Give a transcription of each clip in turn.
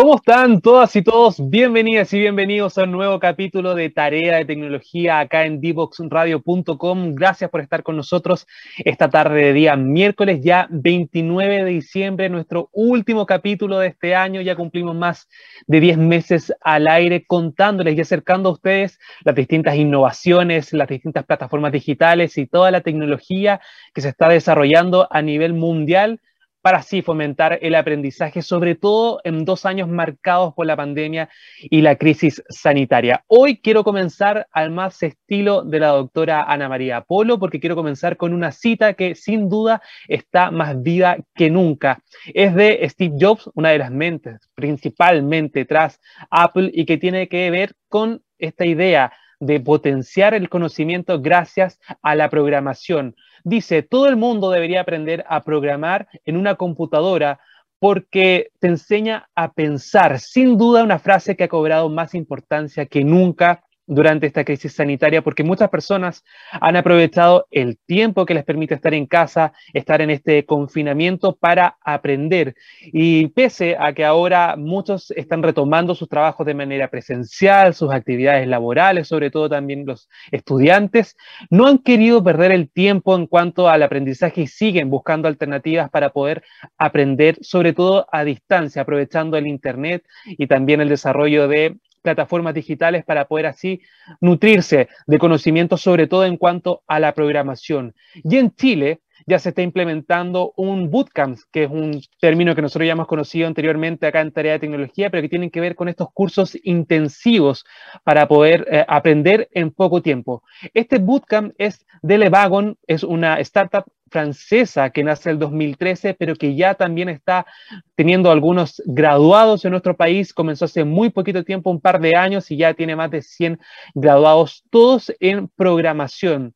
¿Cómo están todas y todos? Bienvenidas y bienvenidos a un nuevo capítulo de Tarea de Tecnología acá en divoxradio.com. Gracias por estar con nosotros esta tarde de día miércoles, ya 29 de diciembre, nuestro último capítulo de este año. Ya cumplimos más de 10 meses al aire contándoles y acercando a ustedes las distintas innovaciones, las distintas plataformas digitales y toda la tecnología que se está desarrollando a nivel mundial para así fomentar el aprendizaje, sobre todo en dos años marcados por la pandemia y la crisis sanitaria. Hoy quiero comenzar al más estilo de la doctora Ana María Polo, porque quiero comenzar con una cita que sin duda está más viva que nunca. Es de Steve Jobs, una de las mentes principalmente tras Apple y que tiene que ver con esta idea de potenciar el conocimiento gracias a la programación. Dice, todo el mundo debería aprender a programar en una computadora porque te enseña a pensar. Sin duda una frase que ha cobrado más importancia que nunca durante esta crisis sanitaria, porque muchas personas han aprovechado el tiempo que les permite estar en casa, estar en este confinamiento para aprender. Y pese a que ahora muchos están retomando sus trabajos de manera presencial, sus actividades laborales, sobre todo también los estudiantes, no han querido perder el tiempo en cuanto al aprendizaje y siguen buscando alternativas para poder aprender, sobre todo a distancia, aprovechando el Internet y también el desarrollo de plataformas digitales para poder así nutrirse de conocimientos, sobre todo en cuanto a la programación. Y en Chile ya se está implementando un bootcamp, que es un término que nosotros ya hemos conocido anteriormente acá en Tarea de Tecnología, pero que tienen que ver con estos cursos intensivos para poder eh, aprender en poco tiempo. Este bootcamp es de Levagon, es una startup francesa que nace el 2013, pero que ya también está teniendo algunos graduados en nuestro país. Comenzó hace muy poquito tiempo, un par de años, y ya tiene más de 100 graduados, todos en programación.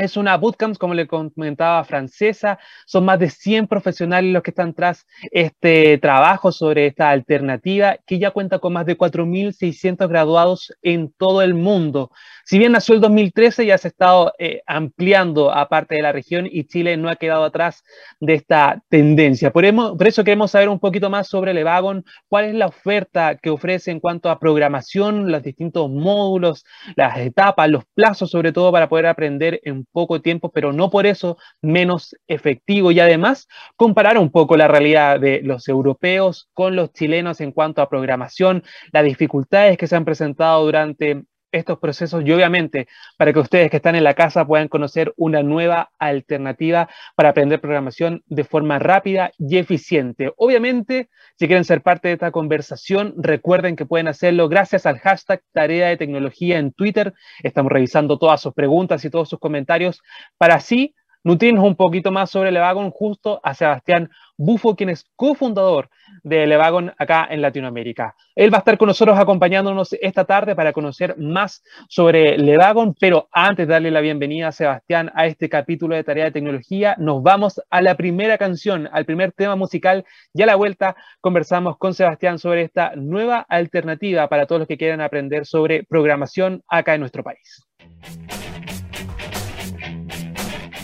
Es una bootcamp, como le comentaba, francesa. Son más de 100 profesionales los que están tras este trabajo sobre esta alternativa, que ya cuenta con más de 4.600 graduados en todo el mundo. Si bien nació el 2013, ya se ha estado eh, ampliando a parte de la región y Chile no ha quedado atrás de esta tendencia. Por, por eso queremos saber un poquito más sobre Levagon, cuál es la oferta que ofrece en cuanto a programación, los distintos módulos, las etapas, los plazos, sobre todo para poder aprender en poco tiempo, pero no por eso menos efectivo. Y además, comparar un poco la realidad de los europeos con los chilenos en cuanto a programación, las dificultades que se han presentado durante estos procesos y obviamente para que ustedes que están en la casa puedan conocer una nueva alternativa para aprender programación de forma rápida y eficiente. Obviamente, si quieren ser parte de esta conversación, recuerden que pueden hacerlo gracias al hashtag Tarea de Tecnología en Twitter. Estamos revisando todas sus preguntas y todos sus comentarios para así nutrirnos un poquito más sobre Levagon justo a Sebastián Bufo, quien es cofundador de Levagon acá en Latinoamérica. Él va a estar con nosotros acompañándonos esta tarde para conocer más sobre Levagon, pero antes de darle la bienvenida a Sebastián a este capítulo de Tarea de Tecnología, nos vamos a la primera canción, al primer tema musical y a la vuelta conversamos con Sebastián sobre esta nueva alternativa para todos los que quieran aprender sobre programación acá en nuestro país.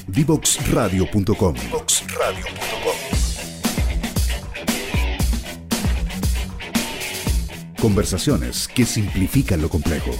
Divoxradio.com. Conversaciones que simplifican lo complejo.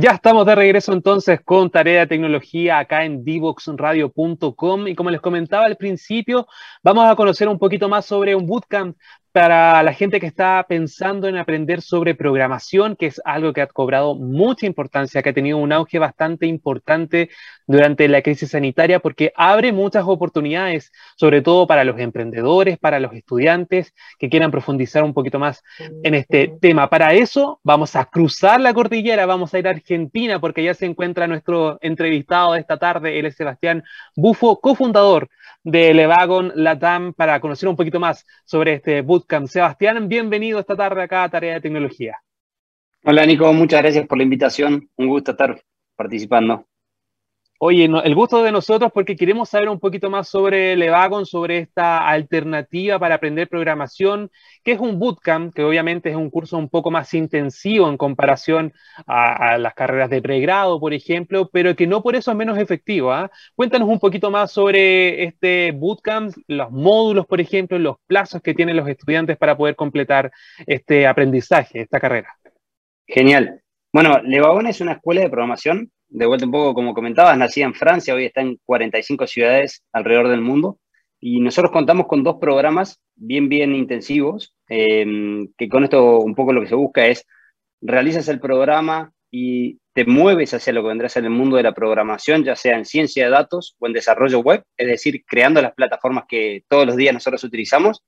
Ya estamos de regreso entonces con Tarea de Tecnología acá en divoxradio.com y como les comentaba al principio, vamos a conocer un poquito más sobre un bootcamp para la gente que está pensando en aprender sobre programación, que es algo que ha cobrado mucha importancia, que ha tenido un auge bastante importante durante la crisis sanitaria, porque abre muchas oportunidades, sobre todo para los emprendedores, para los estudiantes que quieran profundizar un poquito más en este tema. Para eso vamos a cruzar la cordillera, vamos a ir a Argentina, porque ya se encuentra nuestro entrevistado de esta tarde, él es Sebastián Bufo, cofundador de Levagon Latam, para conocer un poquito más sobre este bootcamp Sebastián, bienvenido esta tarde acá a Tarea de Tecnología. Hola Nico, muchas gracias por la invitación. Un gusto estar participando. Oye, el gusto de nosotros porque queremos saber un poquito más sobre Levagon, sobre esta alternativa para aprender programación, que es un bootcamp, que obviamente es un curso un poco más intensivo en comparación a, las carreras de pregrado, por ejemplo, pero que no por eso es menos efectivo. ¿ah? Cuéntanos un poquito más sobre este bootcamp, los módulos, por ejemplo, los plazos que tienen los estudiantes para poder completar este aprendizaje, esta carrera. Genial. Bueno, Levagon es una escuela de programación de vuelta un poco como comentabas, nacida en Francia, hoy está en 45 ciudades alrededor del mundo. Y nosotros contamos con dos programas bien, bien intensivos, em, que con esto un poco lo que se busca es, realizas el programa y te mueves hacia lo que vendrá a ser el mundo de la programación, ya sea en ciencia de datos o en desarrollo web, es decir, creando las plataformas que todos los días nosotros utilizamos.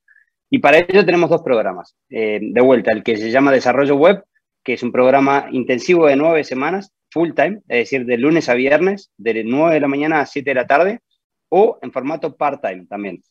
Y para ello tenemos dos programas. Em, de vuelta, el que se llama Desarrollo Web, que es un programa intensivo de nueve semanas, full time, es decir, de lunes a viernes, de 9 de la mañana a 7 de la tarde, o en formato part-time también.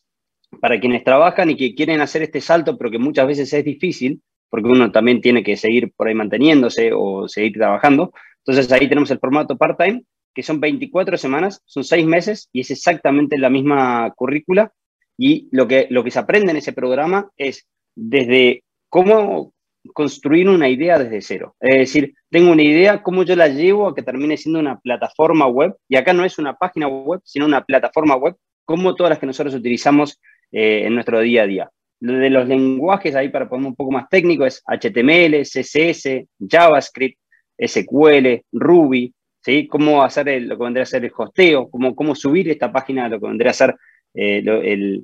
Para quienes trabajan y que quieren hacer este salto, pero que muchas veces es difícil, porque uno también tiene que seguir por ahí manteniéndose o seguir trabajando. Entonces ahí tenemos el formato part-time, que son 24 semanas, son 6 meses y es exactamente la misma currícula. Y lo que, lo que se aprende en ese programa es desde cómo construir una idea desde cero. Es decir, tengo una idea, cómo yo la llevo a que termine siendo una plataforma web, y acá no es una página web, sino una plataforma web, como todas las que nosotros utilizamos eh, en nuestro día a día. De los lenguajes, ahí para poner un poco más técnico, es HTML, CSS, JavaScript, SQL, Ruby, ¿sí? Cómo hacer lo que vendría a ser el hosteo, cómo, cómo subir esta página a lo que vendría a ser eh,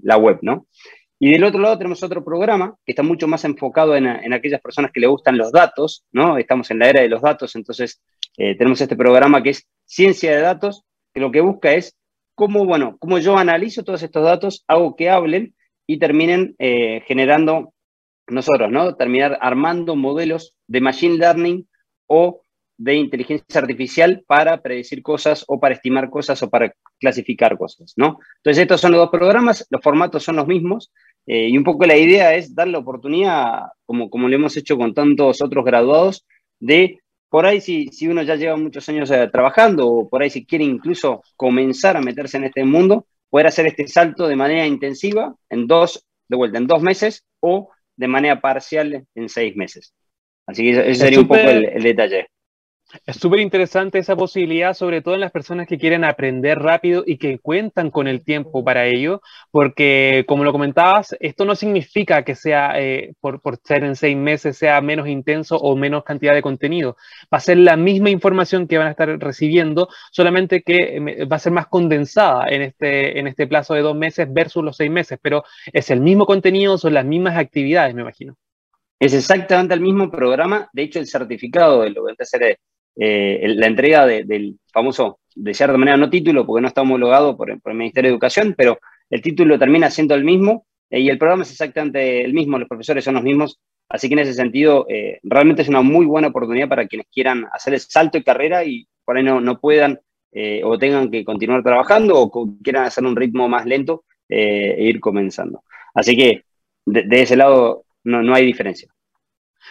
la web, ¿no? Y del otro lado tenemos otro programa que está mucho más enfocado en, aquellas personas que le gustan los datos, ¿no? Estamos en la era de los datos, entonces eh, tenemos este programa que es Ciencia de Datos, que lo que busca es cómo, bueno, cómo yo analizo todos estos datos, hago que hablen y terminen eh, generando nosotros, ¿no? Terminar armando modelos de Machine Learning o de inteligencia artificial para predecir cosas o para estimar cosas o para clasificar cosas, ¿no? Entonces estos son los dos programas, los formatos son los mismos, eh, y un poco la idea es dar la oportunidad, como, como lo hemos hecho con tantos otros graduados, de por ahí si, si uno ya lleva muchos años eh, trabajando o por ahí si quiere incluso comenzar a meterse en este mundo, poder hacer este salto de manera intensiva en dos, de vuelta, en dos meses o de manera parcial en seis meses. Así que ese sería un poco el detalle. Es súper interesante esa posibilidad, sobre todo en las personas que quieren aprender rápido y que cuentan con el tiempo para ello, porque como lo comentabas, esto no significa que sea, eh, por, ser en seis meses, sea menos intenso o menos cantidad de contenido. Va a ser la misma información que van a estar recibiendo, solamente que eh, va a ser más condensada en este, en este plazo de dos meses versus los seis meses, pero es el mismo contenido, son las mismas actividades, me imagino. Es exactamente el mismo programa, de hecho el certificado de lo que hacer eh, la entrega del famoso, de cierta manera no título, porque no está homologado por, el Ministerio de Educación, pero el título termina siendo el mismo eh, y el programa es exactamente el mismo, los profesores son los mismos, así que en ese sentido eh, realmente es una muy buena oportunidad para quienes quieran hacer el salto de carrera y por ahí no, no puedan o tengan que continuar trabajando o quieran hacer un ritmo más lento e ir comenzando. Así que de, ese lado no, no hay diferencia.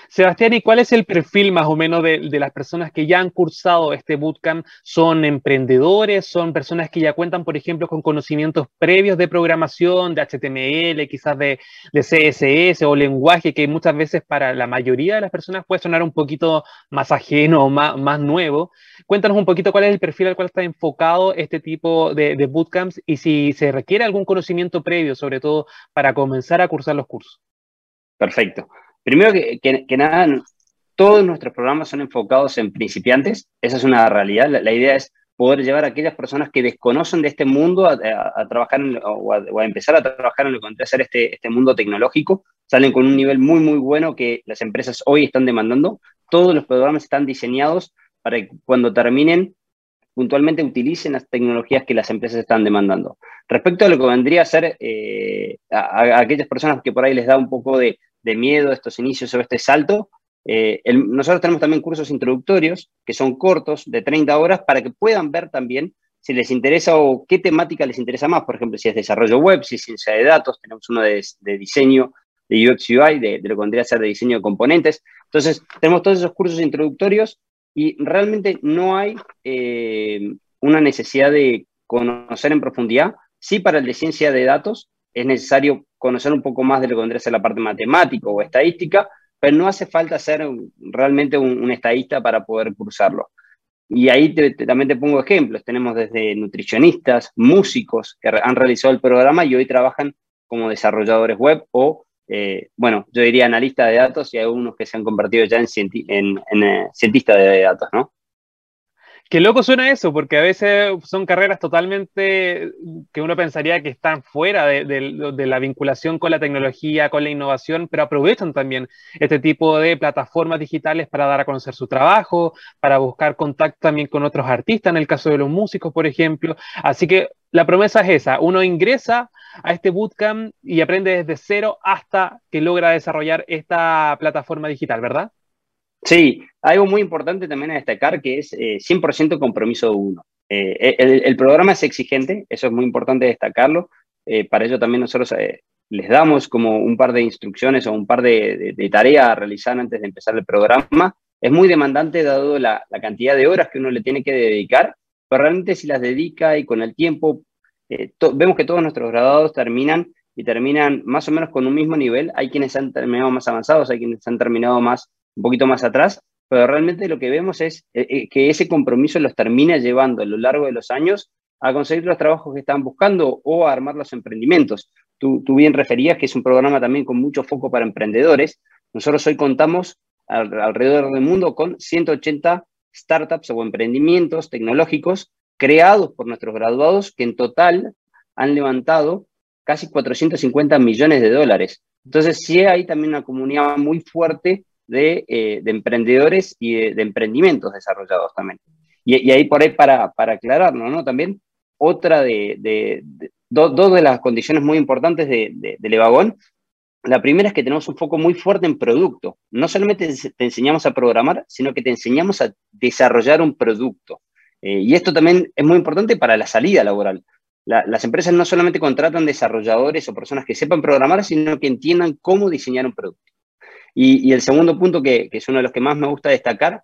Sebastián, ¿y cuál es el perfil más o menos de, las personas que ya han cursado este bootcamp? ¿Son emprendedores? ¿Son personas que ya cuentan, por ejemplo, con conocimientos previos de programación, de HTML, quizás de, CSS o lenguaje que muchas veces para la mayoría de las personas puede sonar un poquito más ajeno o más, más nuevo? Cuéntanos un poquito cuál es el perfil al cual está enfocado este tipo de, de bootcamps y si se requiere algún conocimiento previo, sobre todo para comenzar a cursar los cursos. Perfecto. Primero que, nada, todos nuestros programas son enfocados en principiantes, esa es una realidad. La, idea es poder llevar a aquellas personas que desconocen de este mundo a, trabajar o, a, empezar a trabajar en lo que vendría a ser este, este mundo tecnológico. Salen con un nivel muy, muy bueno que las empresas hoy están demandando. Todos los programas están diseñados para que cuando terminen puntualmente utilicen las tecnologías que las empresas están demandando. Respecto a lo que vendría a ser eh, a, aquellas personas que por ahí les da un poco de, de miedo estos inicios o este salto, eh, nosotros tenemos también cursos introductorios que son cortos, de 30 horas, para que puedan ver también si les interesa o qué temática les interesa más. Por ejemplo, si es desarrollo web, si es ciencia de datos, tenemos uno de, diseño de UX UI, de, lo que vendría a ser de diseño de componentes. Entonces, tenemos todos esos cursos introductorios y realmente no hay eh, una necesidad de conocer en profundidad. Sí, para el de ciencia de datos es necesario conocer un poco más de lo que vendría ser la parte matemática o estadística, pero no hace falta ser realmente un, estadista para poder cursarlo. Y ahí también te pongo ejemplos. Tenemos desde nutricionistas, músicos que han realizado el programa y hoy trabajan como desarrolladores web o, eh, bueno, yo diría analistas de datos y algunos que se han convertido ya en, en, en eh, cientistas de datos, ¿no? Qué loco suena eso, porque a veces son carreras totalmente que uno pensaría que están fuera de, la vinculación con la tecnología, con la innovación, pero aprovechan también este tipo de plataformas digitales para dar a conocer su trabajo, para buscar contacto también con otros artistas, en el caso de los músicos, por ejemplo. Así que la promesa es esa, uno ingresa a este bootcamp y aprende desde cero hasta que logra desarrollar esta plataforma digital, ¿verdad? Sí, algo muy importante también a destacar que es 100% eh, compromiso de uno. Eh, el, programa es exigente, eso es muy importante destacarlo. Eh, para ello también nosotros les damos como un par de instrucciones o un par de, tareas a realizar antes de empezar el programa. Es muy demandante dado la, cantidad de horas que uno le tiene que dedicar, pero realmente si las dedica y con el tiempo, vemos que todos nuestros graduados terminan y terminan más o menos con un mismo nivel. Hay quienes han terminado más avanzados, hay quienes han terminado más un poquito más atrás, pero realmente lo que vemos es eh, eh, que ese compromiso los termina llevando a lo largo de los años a conseguir los trabajos que están buscando o a armar los emprendimientos. Tú, bien referías que es un programa también con mucho foco para emprendedores. Nosotros hoy contamos alrededor del mundo con 180 startups o emprendimientos tecnológicos creados por nuestros graduados que en total han levantado casi 450 millones de dólares. Entonces sí hay también una comunidad muy fuerte eh, de, emprendedores y de, emprendimientos desarrollados también. Y, ahí por ahí para, para aclararlo, ¿no? También otra de, dos de las condiciones muy importantes de, del Evagón. La primera es que tenemos un foco muy fuerte en producto. No solamente te enseñamos a programar, sino que te enseñamos a desarrollar un producto. Eh, y esto también es muy importante para la salida laboral. las empresas no solamente contratan desarrolladores o personas que sepan programar, sino que entiendan cómo diseñar un producto. Y, el segundo punto, que, es uno de los que más me gusta destacar,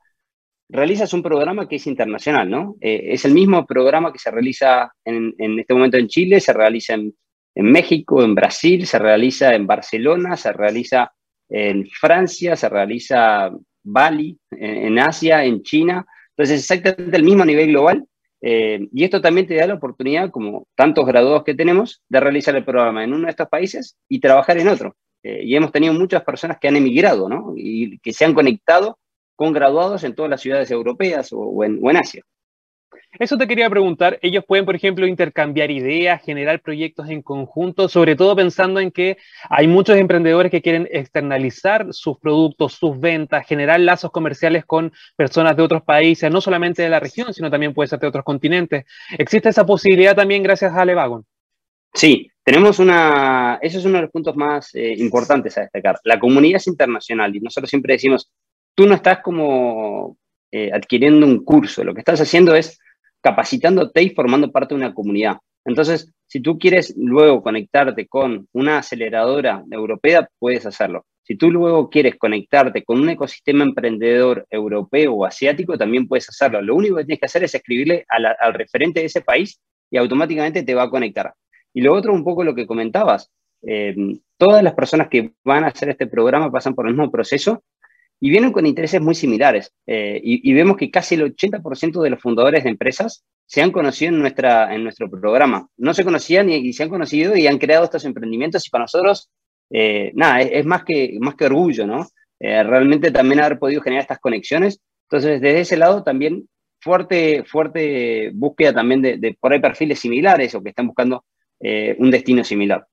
realizas un programa que es internacional, ¿no? Eh, es el mismo programa que se realiza en, este momento en Chile, se realiza en, México, en Brasil, se realiza en Barcelona, se realiza en Francia, se realiza Bali, en, Asia, en China. Entonces, exactamente el mismo nivel global. Eh, y esto también te da la oportunidad, como tantos graduados que tenemos, de realizar el programa en uno de estos países y trabajar en otro. Eh, y hemos tenido muchas personas que han emigrado, ¿no? Y que se han conectado con graduados en todas las ciudades europeas o, en, Asia. Eso te quería preguntar, ellos pueden, por ejemplo, intercambiar ideas, generar proyectos en conjunto, sobre todo pensando en que hay muchos emprendedores que quieren externalizar sus productos, sus ventas, generar lazos comerciales con personas de otros países, no solamente de la región, sino también puede ser de otros continentes. ¿Existe esa posibilidad también gracias a Levagon? Sí, tenemos una, eso es uno de los puntos más eh, importantes a destacar. La comunidad es internacional y nosotros siempre decimos, tú no estás como eh, adquiriendo un curso, lo que estás haciendo es capacitándote y formando parte de una comunidad. Entonces, si tú quieres luego conectarte con una aceleradora europea, puedes hacerlo. Si tú luego quieres conectarte con un ecosistema emprendedor europeo o asiático, también puedes hacerlo. Lo único que tienes que hacer es escribirle al referente de ese país y automáticamente te va a conectar. Y lo otro, un poco lo que comentabas, eh, todas las personas que van a hacer este programa pasan por el mismo proceso y vienen con intereses muy similares. Eh, y, vemos que casi el 80% de los fundadores de empresas se han conocido en, nuestra, en nuestro programa. No se conocían y, se han conocido y han creado estos emprendimientos y para nosotros, eh, nada, es, más, que, más que orgullo, ¿no? realmente también haber podido generar estas conexiones. Entonces, desde ese lado también fuerte, fuerte búsqueda también de, por ahí perfiles similares o que están buscando un destino similar.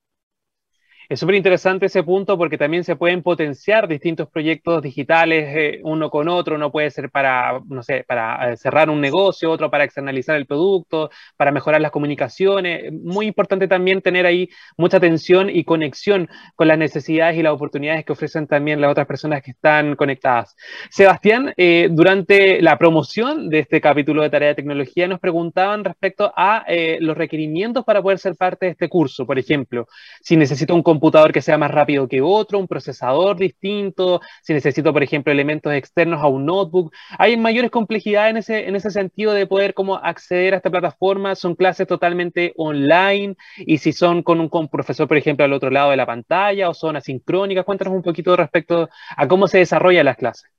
Es súper interesante ese punto porque también se pueden potenciar distintos proyectos digitales eh, uno con otro. Uno puede ser para, no sé, para eh, cerrar un negocio, otro para externalizar el producto, para mejorar las comunicaciones. Muy importante también tener ahí mucha atención y conexión con las necesidades y las oportunidades que ofrecen también las otras personas que están conectadas. Sebastián, eh, durante la promoción de este capítulo de Tarea de Tecnología nos preguntaban respecto a los requerimientos para poder ser parte de este curso. Por ejemplo, si necesito un computador que sea más rápido que otro, un procesador distinto, si necesito, por ejemplo, elementos externos a un notebook. Hay mayores complejidades en ese, en ese sentido de poder como acceder a esta plataforma. Son clases totalmente online y si son con un profesor, por ejemplo, al otro lado de la pantalla o son asincrónicas. Cuéntanos un poquito respecto a cómo se desarrollan las clases.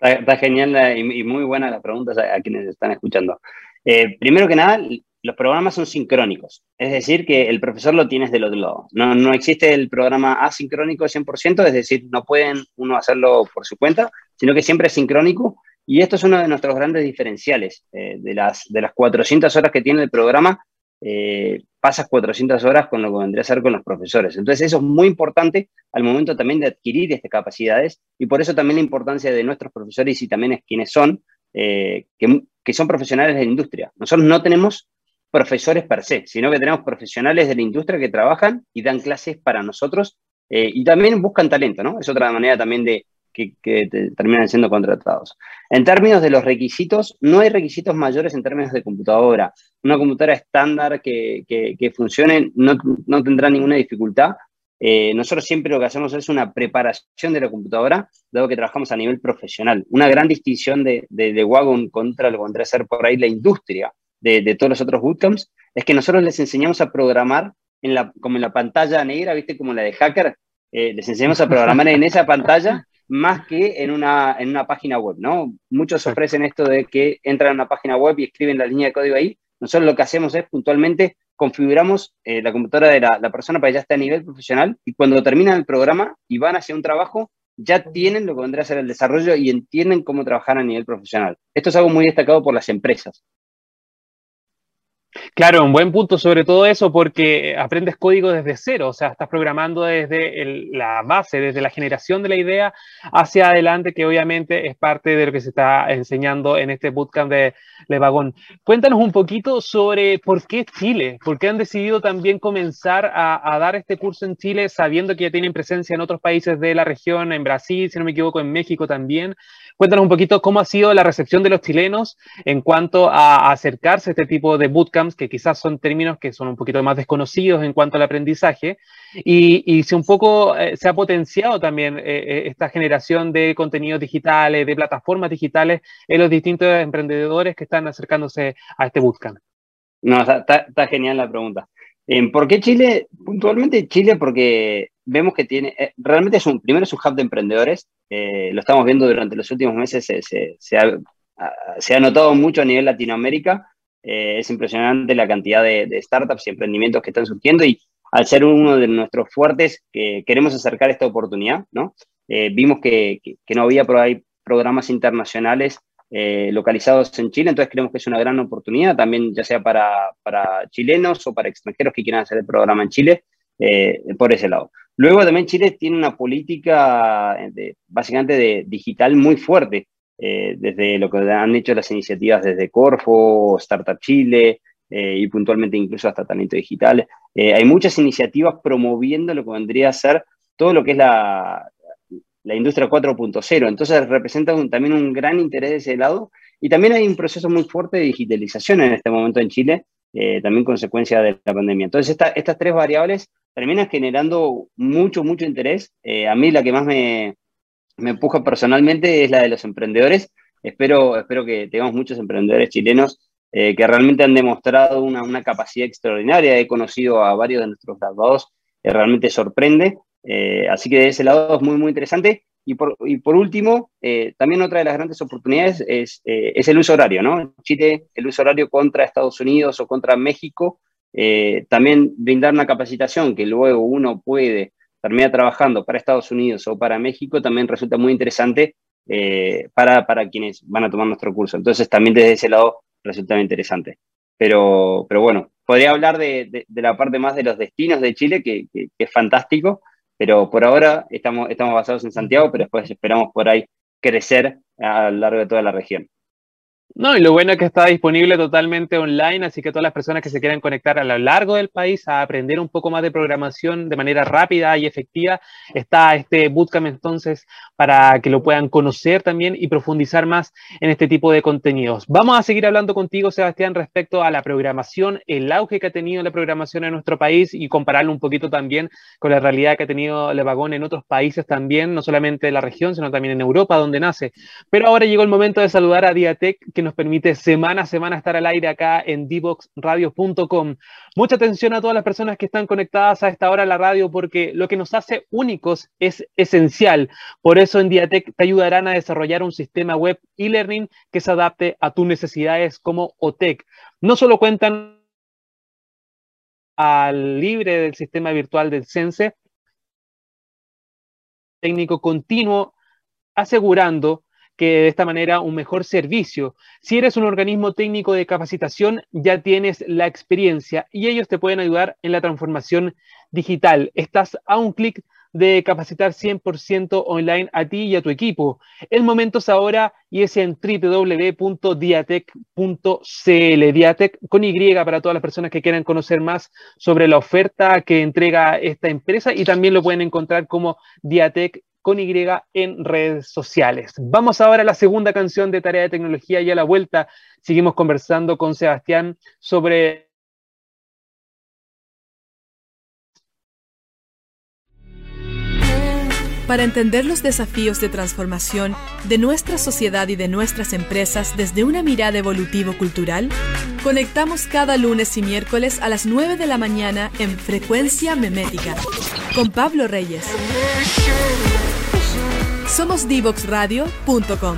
Está, genial y, muy buena las preguntas a, quienes están escuchando. Eh, primero que nada, los programas son sincrónicos, es decir, que el profesor lo tienes del otro lado. No, no existe el programa asincrónico 100%, es decir, no pueden uno hacerlo por su cuenta, sino que siempre es sincrónico. Y esto es uno de nuestros grandes diferenciales. Eh, de, las, de las 400 horas que tiene el programa, eh, pasas 400 horas con lo que vendría a ser con los profesores. Entonces, eso es muy importante al momento también de adquirir estas capacidades y por eso también la importancia de nuestros profesores y también es quienes son, eh, que, que son profesionales de la industria. Nosotros no tenemos profesores per se, sino que tenemos profesionales de la industria que trabajan y dan clases para nosotros eh, y también buscan talento, ¿no? Es otra manera también de que, terminan siendo contratados. En términos de los requisitos, no hay requisitos mayores en términos de computadora. Una computadora estándar que, funcione no, tendrá ninguna dificultad. Eh, nosotros siempre lo que hacemos es una preparación de la computadora, dado que trabajamos a nivel profesional. Una gran distinción de, de, Wagon contra lo que vendría a ser por ahí la industria de, todos los otros bootcamps, es que nosotros les enseñamos a programar en la, como en la pantalla negra, ¿viste? Como la de hacker, eh, les enseñamos a programar en esa pantalla más que en una, en una página web, ¿no? Muchos ofrecen esto de que entran a una página web y escriben la línea de código ahí. Nosotros lo que hacemos es puntualmente configuramos eh, la computadora de la, la, persona para que ya esté a nivel profesional y cuando terminan el programa y van hacia un trabajo, ya tienen lo que vendrá a ser el desarrollo y entienden cómo trabajar a nivel profesional. Esto es algo muy destacado por las empresas. Claro, un buen punto sobre todo eso porque aprendes código desde cero, o sea, estás programando desde la base, desde la generación de la idea hacia adelante, que obviamente es parte de lo que se está enseñando en este bootcamp de Levagón. Cuéntanos un poquito sobre por qué Chile, por qué han decidido también comenzar a, a, dar este curso en Chile sabiendo que ya tienen presencia en otros países de la región, en Brasil, si no me equivoco, en México también. Cuéntanos un poquito cómo ha sido la recepción de los chilenos en cuanto a acercarse a este tipo de bootcamps, que quizás son términos que son un poquito más desconocidos en cuanto al aprendizaje, y, si un poco eh, se ha potenciado también eh, eh, esta generación de contenidos digitales, de plataformas digitales en los distintos emprendedores que están acercándose a este bootcamp. No, está genial la pregunta. ¿Por qué Chile? Puntualmente Chile porque vemos que tiene, eh, realmente es un, primero es un hub de emprendedores, eh, lo estamos viendo durante los últimos meses, se, ha, notado mucho a nivel Latinoamérica, eh, es impresionante la cantidad de, startups y emprendimientos que están surgiendo y al ser uno de nuestros fuertes, que queremos acercar esta oportunidad, ¿no? vimos que, no había programas internacionales localizados en Chile, entonces creemos que es una gran oportunidad, también ya sea para, para chilenos o para extranjeros que quieran hacer el programa en Chile, por ese lado. Luego también Chile tiene una política de, básicamente de digital muy fuerte, eh, desde lo que han hecho las iniciativas desde Corfo, Startup Chile eh, y puntualmente incluso hasta Talento Digital. Eh, hay muchas iniciativas promoviendo lo que vendría a ser todo lo que es la, la industria 4.0. Entonces representa también un gran interés de ese lado. Y también hay un proceso muy fuerte de digitalización en este momento en Chile, también consecuencia de la pandemia. Entonces estas tres variables termina generando mucho, mucho interés. Eh, a mí la que más me, me, empuja personalmente es la de los emprendedores. Espero, espero que tengamos muchos emprendedores chilenos eh, que realmente han demostrado una, una, capacidad extraordinaria. He conocido a varios de nuestros graduados, realmente sorprende. Eh, así que de ese lado es muy, muy interesante. Y por, y por último, también otra de las grandes oportunidades es, es el uso horario, ¿no? Chile, el uso horario contra Estados Unidos o contra México eh, también brindar una capacitación que luego uno puede termina trabajando para Estados Unidos o para México, también resulta muy interesante eh, para, para, quienes van a tomar nuestro curso. Entonces, también desde ese lado resulta interesante. Pero, pero bueno, podría hablar de, de, la parte más de los destinos de Chile, que, que, es fantástico, pero por ahora estamos, estamos basados en Santiago, pero después esperamos por ahí crecer a lo largo de toda la región. No, y lo bueno es que está disponible totalmente online, así que todas las personas que se quieran conectar a lo largo del país a aprender un poco más de programación de manera rápida y efectiva, está este bootcamp entonces para que lo puedan conocer también y profundizar más en este tipo de contenidos. Vamos a seguir hablando contigo, Sebastián, respecto a la programación, el auge que ha tenido la programación en nuestro país y compararlo un poquito también con la realidad que ha tenido Levagón en otros países también, no solamente de la región, sino también en Europa, donde nace. Pero ahora llegó el momento de saludar a Diatec, que nos permite semana a semana estar al aire acá en divoxradio.com. Mucha atención a todas las personas que están conectadas a esta hora a la radio porque lo que nos hace únicos es esencial. Por eso en Diatec te ayudarán a desarrollar un sistema web e-learning que se adapte a tus necesidades como OTEC. No solo cuentan al libre del sistema virtual del Sense, técnico continuo asegurando que de esta manera un mejor servicio. Si eres un organismo técnico de capacitación, ya tienes la experiencia y ellos te pueden ayudar en la transformación digital. Estás a un clic de capacitar 100% online a ti y a tu equipo. El momento es ahora y es en www.diatec.cl. Diatec con Y para todas las personas que quieran conocer más sobre la oferta que entrega esta empresa y también lo pueden encontrar como Diatec con Y en redes sociales. Vamos ahora a la segunda canción de Tarea de Tecnología y a la vuelta seguimos conversando con Sebastián sobre... Para entender los desafíos de transformación de nuestra sociedad y de nuestras empresas desde una mirada evolutivo-cultural, conectamos cada lunes y miércoles a las 9 de la mañana en Frecuencia Memética con Pablo Reyes. Somos divoxradio.com.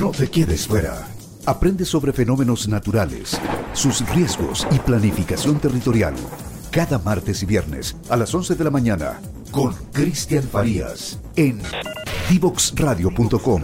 No te quedes fuera. Aprende sobre fenómenos naturales, sus riesgos y planificación territorial. Cada martes y viernes a las 11 de la mañana con Cristian Farías en divoxradio.com.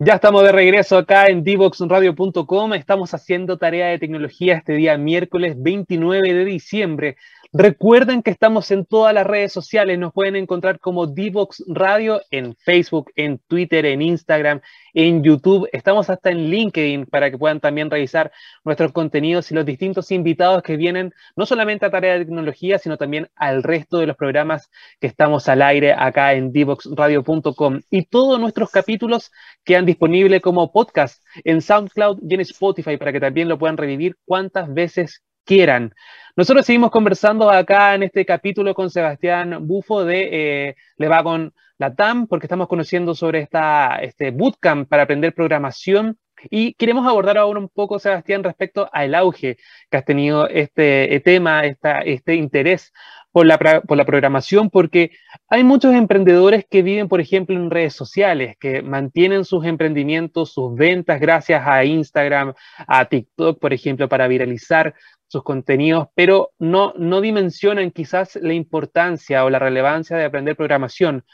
Ya estamos de regreso acá en divoxradio.com. Estamos haciendo tarea de tecnología este día miércoles 29 de diciembre. Recuerden que estamos en todas las redes sociales, nos pueden encontrar como Divox Radio en Facebook, en Twitter, en Instagram, en YouTube. Estamos hasta en LinkedIn para que puedan también revisar nuestros contenidos y los distintos invitados que vienen no solamente a Tarea de Tecnología, sino también al resto de los programas que estamos al aire acá en divoxradio.com. Y todos nuestros capítulos quedan disponibles como podcast en SoundCloud y en Spotify para que también lo puedan revivir cuantas veces quieran. Nosotros seguimos conversando acá en este capítulo con Sebastián Bufo de eh, Levagon Latam, porque estamos conociendo sobre esta, este bootcamp para aprender programación. Y queremos abordar ahora un poco, Sebastián, respecto al auge que has tenido este eh, tema, esta, este interés por la, por la programación, porque hay muchos emprendedores que viven, por ejemplo, en redes sociales, que mantienen sus emprendimientos, sus ventas gracias a Instagram, a TikTok, por ejemplo, para viralizar sus contenidos, pero no, no dimensionan quizás la importancia o la relevancia de aprender programación.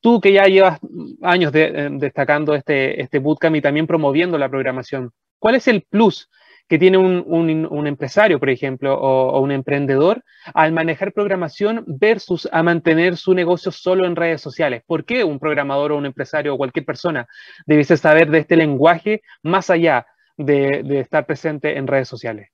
Tú que ya llevas años eh, destacando este, este bootcamp y también promoviendo la programación, ¿cuál es el plus que tiene un, empresario, por ejemplo, o, un emprendedor al manejar programación versus a mantener su negocio solo en redes sociales? ¿Por qué un programador o un empresario o cualquier persona debe saber de este lenguaje más allá de, de estar presente en redes sociales?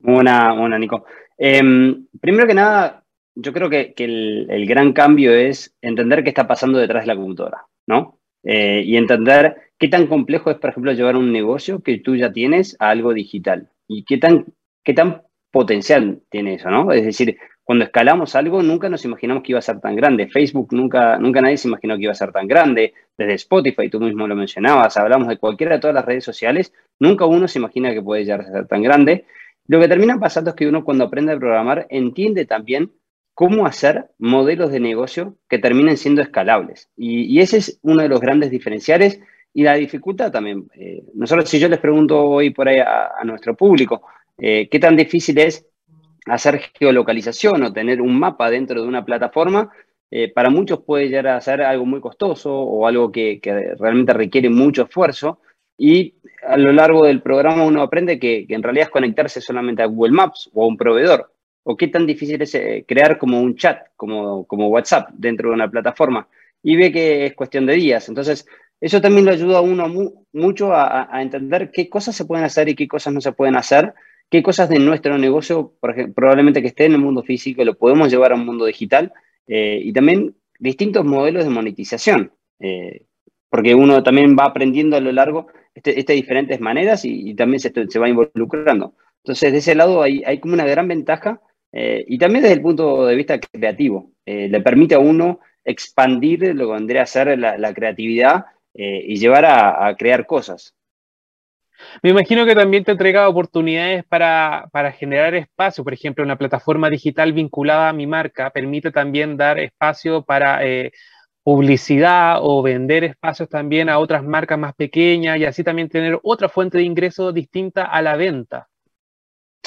Una, una Nico. Em, primero que nada, yo creo que, el, gran cambio es entender qué está pasando detrás de la computadora, ¿no? Eh, y entender qué tan complejo es, por ejemplo, llevar un negocio que tú ya tienes a algo digital y qué tan, qué tan potencial tiene eso, ¿no? Es decir, cuando escalamos algo, nunca nos imaginamos que iba a ser tan grande. Facebook nunca, nunca nadie se imaginó que iba a ser tan grande. Desde Spotify, tú mismo lo mencionabas, hablamos de cualquiera de todas las redes sociales, nunca uno se imagina que puede llegar a ser tan grande. Lo que termina pasando es que uno cuando aprende a programar entiende también cómo hacer modelos de negocio que terminen siendo escalables. Y, ese es uno de los grandes diferenciales y la dificultad también. Eh, nosotros, si yo les pregunto hoy por ahí a, nuestro público, eh, ¿qué tan difícil es hacer geolocalización o tener un mapa dentro de una plataforma, eh, para muchos puede llegar a ser algo muy costoso o algo que, realmente requiere mucho esfuerzo. Y a lo largo del programa uno aprende que, en realidad es conectarse solamente a Google Maps o a un proveedor. O qué tan difícil es eh, crear como un chat, como, como WhatsApp dentro de una plataforma. Y ve que es cuestión de días. Entonces, eso también lo ayuda a uno mucho a, entender qué cosas se pueden hacer y qué cosas no se pueden hacer qué cosas de nuestro negocio, probablemente que esté en el mundo físico, lo podemos llevar a un mundo digital eh, y también distintos modelos de monetización, eh, porque uno también va aprendiendo a lo largo este, estas diferentes maneras y, también se, va involucrando. Entonces, de ese lado hay como una gran ventaja eh, y también desde el punto de vista creativo, le permite a uno expandir lo que vendría a ser la, creatividad y llevar a crear cosas. Me imagino que también te entrega oportunidades para, generar espacio. Por ejemplo, una plataforma digital vinculada a mi marca permite también dar espacio para eh, publicidad o vender espacios también a otras marcas más pequeñas y así también tener otra fuente de ingreso distinta a la venta.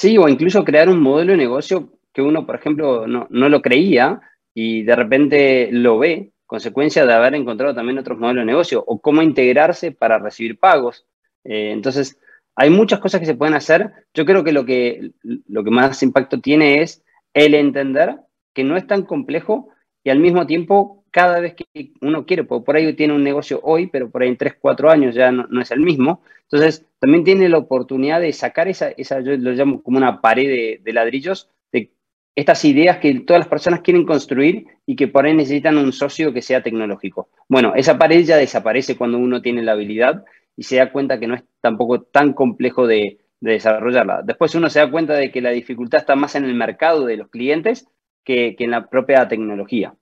Sí, o incluso crear un modelo de negocio que uno, por ejemplo, no, no lo creía y de repente lo ve, consecuencia de haber encontrado también otros modelos de negocio, o cómo integrarse para recibir pagos eh, entonces, hay muchas cosas que se pueden hacer. Yo creo que lo, que lo que más impacto tiene es el entender que no es tan complejo y al mismo tiempo cada vez que uno quiere, por ahí tiene un negocio hoy, pero por ahí en 3, 4 años ya no, es el mismo. Entonces, también tiene la oportunidad de sacar esa, esa yo lo llamo como una pared de, ladrillos, de estas ideas que todas las personas quieren construir y que por ahí necesitan un socio que sea tecnológico. Bueno, esa pared ya desaparece cuando uno tiene la habilidad y se da cuenta que no es tampoco tan complejo de, desarrollarla. Después uno se da cuenta de que la dificultad está más en el mercado de los clientes que, en la propia tecnología.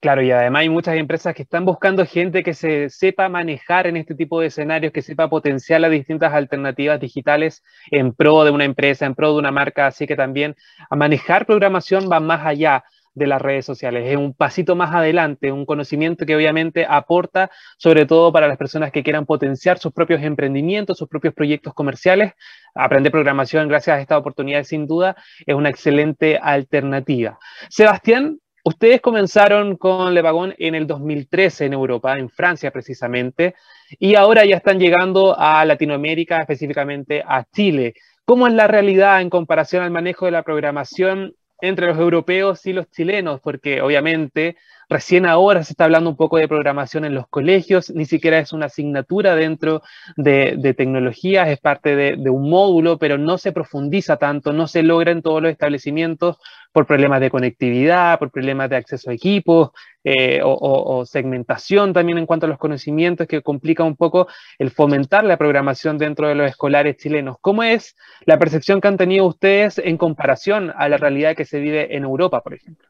Claro, y además hay muchas empresas que están buscando gente que se sepa manejar en este tipo de escenarios, que sepa potenciar las distintas alternativas digitales en pro de una empresa, en pro de una marca, así que también a manejar programación va más allá de las redes sociales. Es un pasito más adelante, un conocimiento que obviamente aporta sobre todo para las personas que quieran potenciar sus propios emprendimientos, sus propios proyectos comerciales. Aprender programación gracias a esta oportunidad sin duda es una excelente alternativa. Sebastián, ustedes comenzaron con Levagón en el 2013 en Europa, en Francia precisamente, y ahora ya están llegando a Latinoamérica, específicamente a Chile. ¿Cómo es la realidad en comparación al manejo de la programación entre los europeos y los chilenos, porque obviamente recién ahora se está hablando un poco de programación en los colegios, ni siquiera es una asignatura dentro de, tecnologías, es parte de, un módulo, pero no se profundiza tanto, no se logra en todos los establecimientos por problemas de conectividad, por problemas de acceso a equipos eh, o, segmentación también en cuanto a los conocimientos, que complica un poco el fomentar la programación dentro de los escolares chilenos. ¿Cómo es la percepción que han tenido ustedes en comparación a la realidad que se vive en Europa, por ejemplo?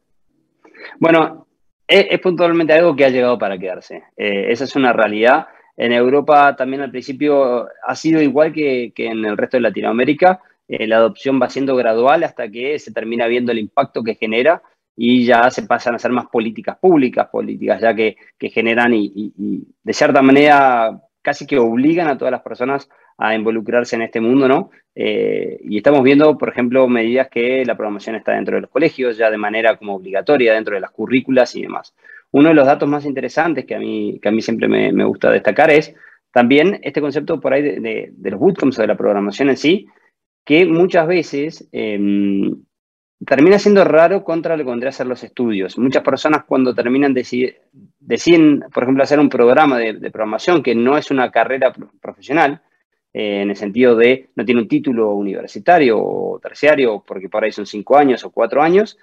Bueno, es, puntualmente algo que ha llegado para quedarse. Eh, esa es una realidad. En Europa también al principio ha sido igual que, que en el resto de Latinoamérica. Eh, la adopción va siendo gradual hasta que se termina viendo el impacto que genera y ya se pasan a hacer más políticas públicas, políticas ya que, generan y, de cierta manera casi que obligan a todas las personas a involucrarse en este mundo, ¿no? Eh, y estamos viendo, por ejemplo, medidas que la programación está dentro de los colegios, ya de manera como obligatoria, dentro de las currículas y demás. Uno de los datos más interesantes que a mí, que a mí siempre me, gusta destacar es también este concepto por ahí de, de los bootcamps o de la programación en sí, que muchas veces em, termina siendo raro contra lo que vendría a ser los estudios. Muchas personas cuando terminan deciden, por ejemplo, hacer un programa de, programación que no es una carrera profesional, eh, en el sentido de no tiene un título universitario o terciario, porque por ahí son cinco años o cuatro años,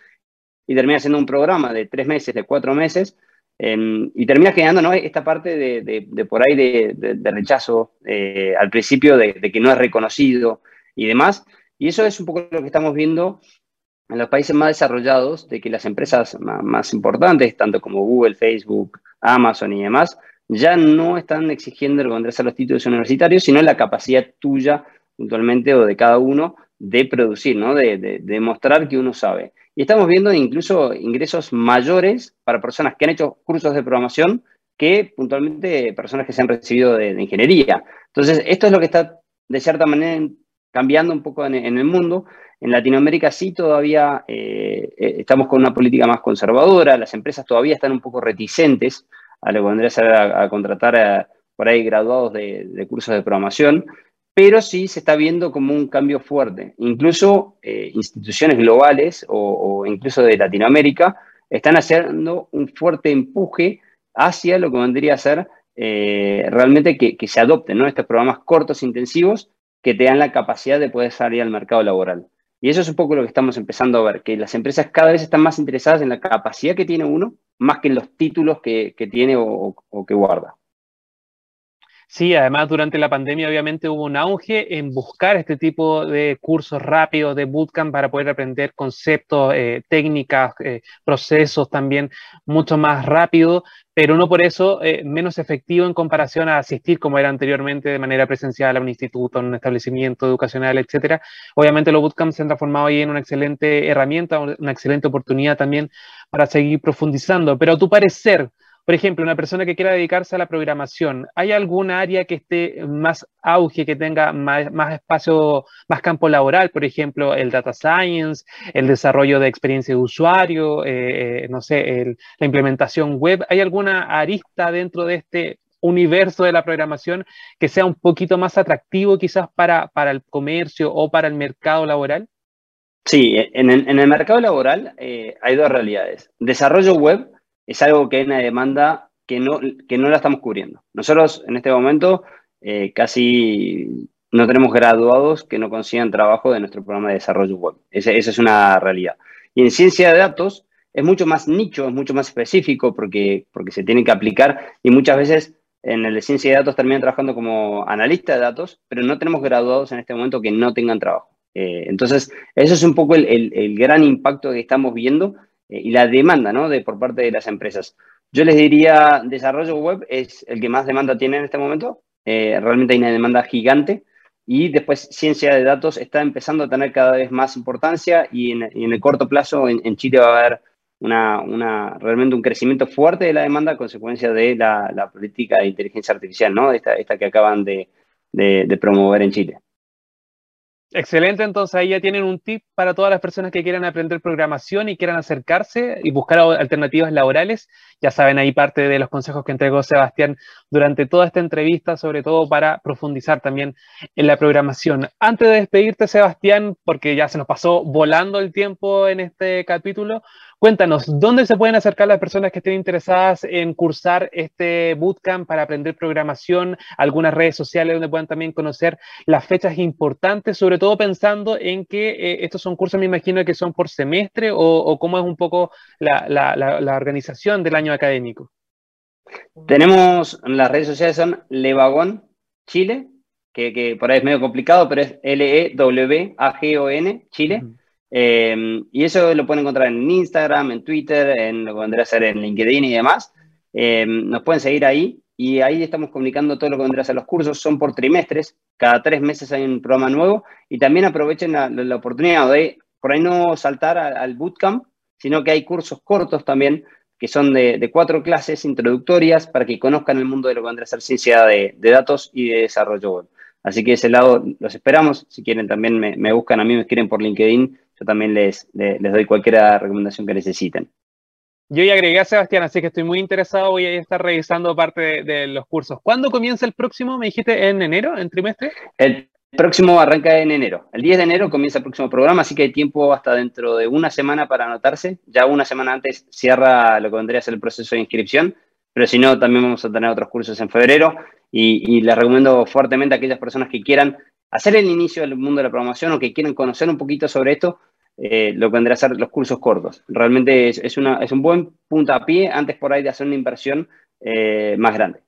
y termina haciendo un programa de tres meses, de cuatro meses, em, y termina generando ¿no? esta parte de, por ahí de, rechazo eh, al principio de, que no es reconocido, y demás. Y eso es un poco lo que estamos viendo en los países más desarrollados de que las empresas más, importantes, tanto como Google, Facebook, Amazon y demás, ya no están exigiendo el a los títulos universitarios, sino la capacidad tuya puntualmente o de cada uno de producir, ¿no? de, demostrar que uno sabe. Y estamos viendo incluso ingresos mayores para personas que han hecho cursos de programación que puntualmente personas que se han recibido de, ingeniería. Entonces, esto es lo que está de cierta manera cambiando un poco en, el mundo. En Latinoamérica sí todavía eh, eh, estamos con una política más conservadora, las empresas todavía están un poco reticentes a lo que vendría a ser a, contratar por ahí graduados de, cursos de programación, pero sí se está viendo como un cambio fuerte. Incluso eh, instituciones globales o, incluso de Latinoamérica están haciendo un fuerte empuje hacia lo que vendría a ser realmente que, que, se adopten ¿no? estos programas cortos, intensivos, que te dan la capacidad de poder salir al mercado laboral. Y eso es un poco lo que estamos empezando a ver, que las empresas cada vez están más interesadas en la capacidad que tiene uno, más que en los títulos que, tiene o, que guarda. Sí, además durante la pandemia obviamente hubo un auge en buscar este tipo de cursos rápidos de bootcamp para poder aprender conceptos, eh, técnicas, eh, procesos también mucho más rápido, pero no por eso eh, menos efectivo en comparación a asistir como era anteriormente de manera presencial a un instituto, a un establecimiento educacional, etcétera. Obviamente los bootcamps se han transformado ahí en una excelente herramienta, una excelente oportunidad también para seguir profundizando. Pero a tu parecer, por ejemplo, una persona que quiera dedicarse a la programación, ¿hay algún área que esté más auge, que tenga más, espacio, más campo laboral? Por ejemplo, el data science, el desarrollo de experiencia de usuario, eh, eh, no sé, la implementación web. ¿Hay alguna arista dentro de este universo de la programación que sea un poquito más atractivo quizás para, para el comercio o para el mercado laboral? Sí, en el, mercado laboral eh, hay dos realidades. Desarrollo web es algo que hay una demanda que no, que no la estamos cubriendo. Nosotros en este momento eh, casi no tenemos graduados que no consigan trabajo de nuestro programa de desarrollo web. Esa, es una realidad. Y en ciencia de datos es mucho más nicho, es mucho más específico porque, porque se tiene que aplicar y muchas veces en el ciencia de datos terminan trabajando como analista de datos, pero no tenemos graduados en este momento que no tengan trabajo. Eh, entonces, eso es un poco el, el gran impacto que estamos viendo y la demanda ¿no? de, por parte de las empresas. Yo les diría, desarrollo web es el que más demanda tiene en este momento. Eh, realmente hay una demanda gigante. Y después ciencia de datos está empezando a tener cada vez más importancia y en, el corto plazo en, Chile va a haber una, una, realmente un crecimiento fuerte de la demanda a consecuencia de la, política de inteligencia artificial, ¿no? esta, esta que acaban de, de promover en Chile. Excelente, entonces ahí ya tienen un tip para todas las personas que quieran aprender programación y quieran acercarse y buscar alternativas laborales. Ya saben, ahí parte de los consejos que entregó Sebastián durante toda esta entrevista, sobre todo para profundizar también en la programación. Antes de despedirte, Sebastián, porque ya se nos pasó volando el tiempo en este capítulo, Cuéntanos, ¿dónde se pueden acercar las personas que estén interesadas en cursar este bootcamp para aprender programación? Algunas redes sociales donde puedan también conocer las fechas importantes, sobre todo pensando en que eh, estos son cursos, me imagino que son por semestre o, cómo es un poco la, organización del año académico. Tenemos las redes sociales son Levagón Chile, que, por ahí es medio complicado, pero es L-E-W-A-G-O-N Chile. Em, y eso lo pueden encontrar en Instagram, en Twitter, en lo que ser en LinkedIn y demás. Em, nos pueden seguir ahí y ahí estamos comunicando todo lo que vendrá a ser los cursos. Son por trimestres, cada tres meses hay un programa nuevo y también aprovechen la, oportunidad de por ahí no saltar al bootcamp, sino que hay cursos cortos también que son de, cuatro clases introductorias para que conozcan el mundo de lo que vendrá a ser ciencia de, de datos y de desarrollo web. Así que ese lado los esperamos. Si quieren también me, me buscan a mí, me escriben por LinkedIn yo también les, les, doy cualquier recomendación que necesiten. Yo ya agregué a Sebastián, así que estoy muy interesado. Voy a estar revisando parte de, los cursos. ¿Cuándo comienza el próximo? ¿Me dijiste en enero, en trimestre? El próximo arranca en enero. El 10 de enero comienza el próximo programa, así que hay tiempo hasta dentro de una semana para anotarse. Ya una semana antes cierra lo que vendría a ser el proceso de inscripción, pero si no, también vamos a tener otros cursos en febrero. Y, y les recomiendo fuertemente a aquellas personas que quieran hacer el inicio del mundo de la programación o que quieren conocer un poquito sobre esto, eh, lo que vendrá a ser los cursos cortos. Realmente es, un buen puntapié antes por ahí de hacer una inversión eh, más grande.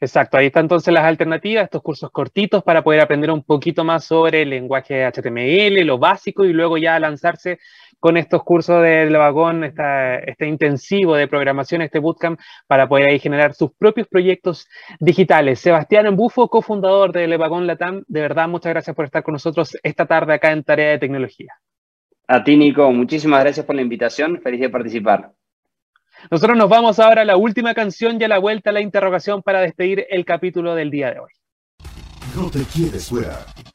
Exacto, ahí están entonces las alternativas, estos cursos cortitos para poder aprender un poquito más sobre el lenguaje HTML, lo básico, y luego ya lanzarse con estos cursos del vagón, este intensivo de programación, este bootcamp, para poder ahí generar sus propios proyectos digitales. Sebastián Embufo, cofundador de Levagón Latam, de verdad, muchas gracias por estar con nosotros esta tarde acá en Tarea de Tecnología. A ti, Nico, muchísimas gracias por la invitación, feliz de participar. Nosotros nos vamos ahora a la última canción y a la vuelta a la interrogación para despedir el capítulo del día de hoy. No te quieres fuera.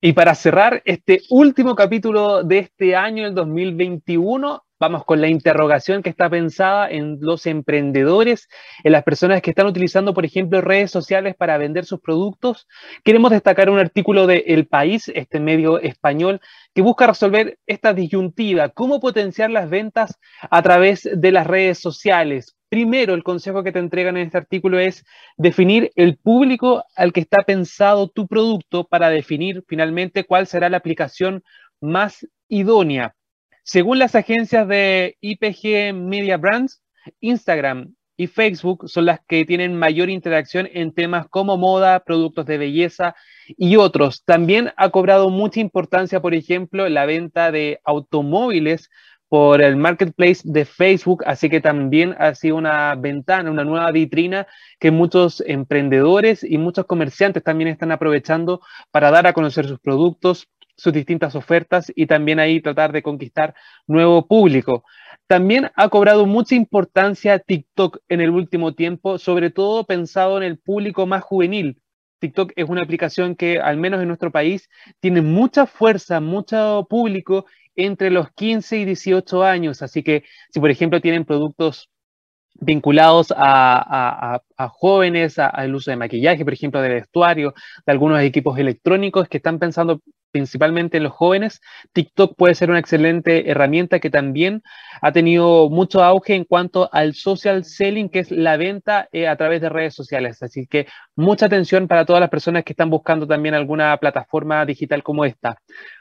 Y para cerrar este último capítulo de este año, el 2021, vamos con la interrogación que está pensada en los emprendedores, en las personas que están utilizando, por ejemplo, redes sociales para vender sus productos. Queremos destacar un artículo de El País, este medio español, que busca resolver esta disyuntiva, cómo potenciar las ventas a través de las redes sociales. Primero, el consejo que te entregan en este artículo es definir el público al que está pensado tu producto para definir finalmente cuál será la aplicación más idónea. Según las agencias de IPG Media Brands, Instagram y Facebook son las que tienen mayor interacción en temas como moda, productos de belleza y otros. También ha cobrado mucha importancia, por ejemplo, la venta de automóviles por el marketplace de Facebook, así que también ha sido una ventana, una nueva vitrina que muchos emprendedores y muchos comerciantes también están aprovechando para dar a conocer sus productos, sus distintas ofertas y también ahí tratar de conquistar nuevo público. También ha cobrado mucha importancia TikTok en el último tiempo, sobre todo pensado en el público más juvenil. TikTok es una aplicación que, al menos en nuestro país, tiene mucha fuerza, mucho público entre los 15 y 18 años. Así que si, por ejemplo, tienen productos vinculados a, jóvenes, al uso de maquillaje, por ejemplo, de vestuario, de algunos equipos electrónicos que están pensando principalmente en los jóvenes, TikTok puede ser una excelente herramienta que también ha tenido mucho auge en cuanto al social selling, que es la venta eh, a través de redes sociales. Así que mucha atención para todas las personas que están buscando también alguna plataforma digital como esta.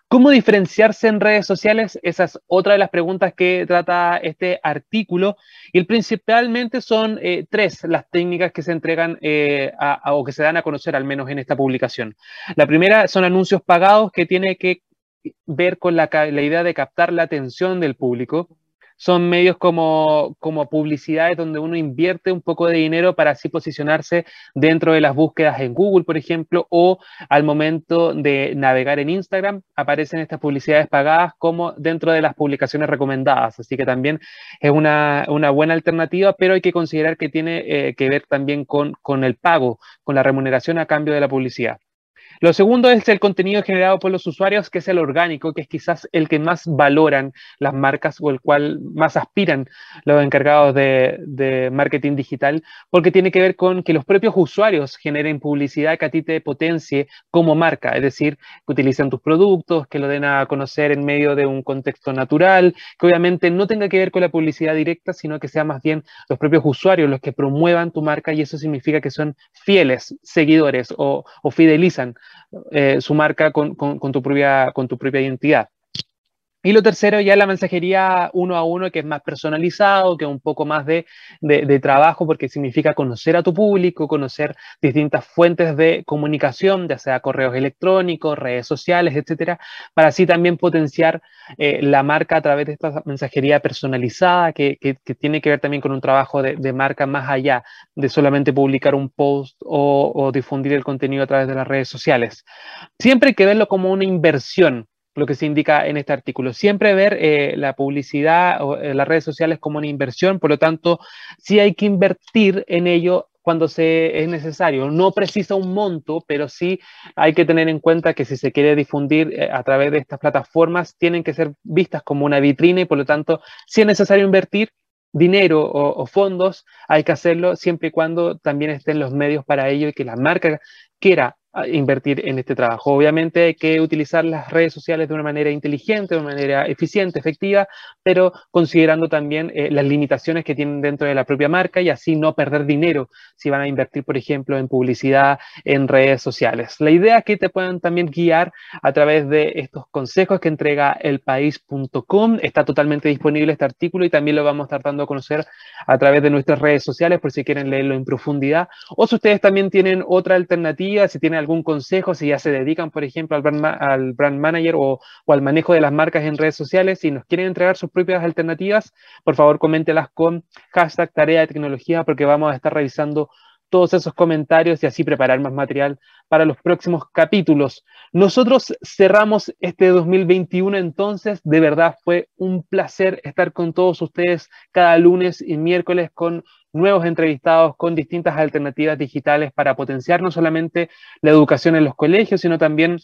¿Cómo diferenciarse en redes sociales? Esa es otra de las preguntas que trata este artículo. Y principalmente son eh, tres las técnicas que se entregan eh, o que se dan a conocer, al menos en esta publicación. La primera son anuncios pagados que tiene que ver con la idea de captar la atención del público son medios como, como publicidades donde uno invierte un poco de dinero para así posicionarse dentro de las búsquedas en Google, por ejemplo, o al momento de navegar en Instagram, aparecen estas publicidades pagadas como dentro de las publicaciones recomendadas. Así que también es una, buena alternativa, pero hay que considerar que tiene eh, que ver también con, con el pago, con la remuneración a cambio de la publicidad. Lo segundo es el contenido generado por los usuarios, que es el orgánico, que es quizás el que más valoran las marcas o el cual más aspiran los encargados de, marketing digital, porque tiene que ver con que los propios usuarios generen publicidad que a ti te potencie como marca, es decir, que utilicen tus productos, que lo den a conocer en medio de un contexto natural, que obviamente no tenga que ver con la publicidad directa, sino que sea más bien los propios usuarios los que promuevan tu marca y eso significa que son fieles seguidores o fidelizan eh, su marca con, tu propia, con tu propia identidad. Y lo tercero ya la mensajería uno a uno, que es más personalizado, que es un poco más de, trabajo, porque significa conocer a tu público, conocer distintas fuentes de comunicación, ya sea correos electrónicos, redes sociales, etcétera, para así también potenciar eh, la marca a través de esta mensajería personalizada, que, tiene que ver también con un trabajo de, marca más allá de solamente publicar un post o, o difundir el contenido a través de las redes sociales. Siempre hay que verlo como una inversión lo que se indica en este artículo. Siempre ver eh, la publicidad o eh, las redes sociales como una inversión, por lo tanto, sí hay que invertir en ello cuando se, es necesario. No precisa un monto, pero sí hay que tener en cuenta que si se quiere difundir eh, a través de estas plataformas, tienen que ser vistas como una vitrina y por lo tanto, si es necesario invertir, dinero o, o, fondos, hay que hacerlo siempre y cuando también estén los medios para ello y que la marca quiera invertir en este trabajo. Obviamente hay que utilizar las redes sociales de una manera inteligente, de una manera eficiente, efectiva, pero considerando también eh, las limitaciones que tienen dentro de la propia marca y así no perder dinero si van a invertir, por ejemplo, en publicidad en redes sociales. La idea es que te puedan también guiar a través de estos consejos que entrega elpaís.com. Está totalmente disponible este artículo y también lo vamos a estar dando a conocer a través de nuestras redes sociales por si quieren leerlo en profundidad o si ustedes también tienen otra alternativa, si tienen algún consejo, si ya se dedican, por ejemplo, al brand, al brand manager o, al manejo de las marcas en redes sociales, si nos quieren entregar sus propias alternativas, por favor coméntelas con hashtag tarea de tecnología porque vamos a estar revisando todos esos comentarios y así preparar más material para los próximos capítulos. Nosotros cerramos este 2021 entonces, de verdad fue un placer estar con todos ustedes cada lunes y miércoles con nuevos entrevistados con distintas alternativas digitales para potenciar no solamente la educación en los colegios, sino también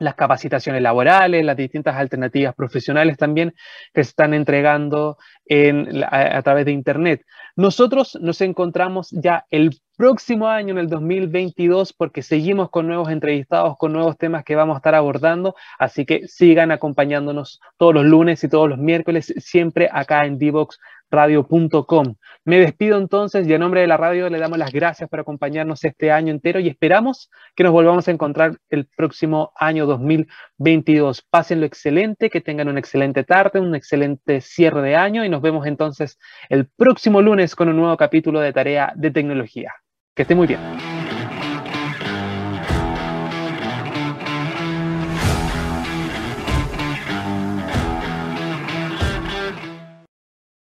las capacitaciones laborales, las distintas alternativas profesionales también que se están entregando en, a, a, través de Internet. Nosotros nos encontramos ya el próximo año, en el 2022, porque seguimos con nuevos entrevistados, con nuevos temas que vamos a estar abordando, así que sigan acompañándonos todos los lunes y todos los miércoles, siempre acá en Divox radio.com. Me despido entonces y en nombre de la radio le damos las gracias por acompañarnos este año entero y esperamos que nos volvamos a encontrar el próximo año 2022. Pásenlo excelente, que tengan una excelente tarde, un excelente cierre de año y nos vemos entonces el próximo lunes con un nuevo capítulo de Tarea de Tecnología. Que esté muy bien.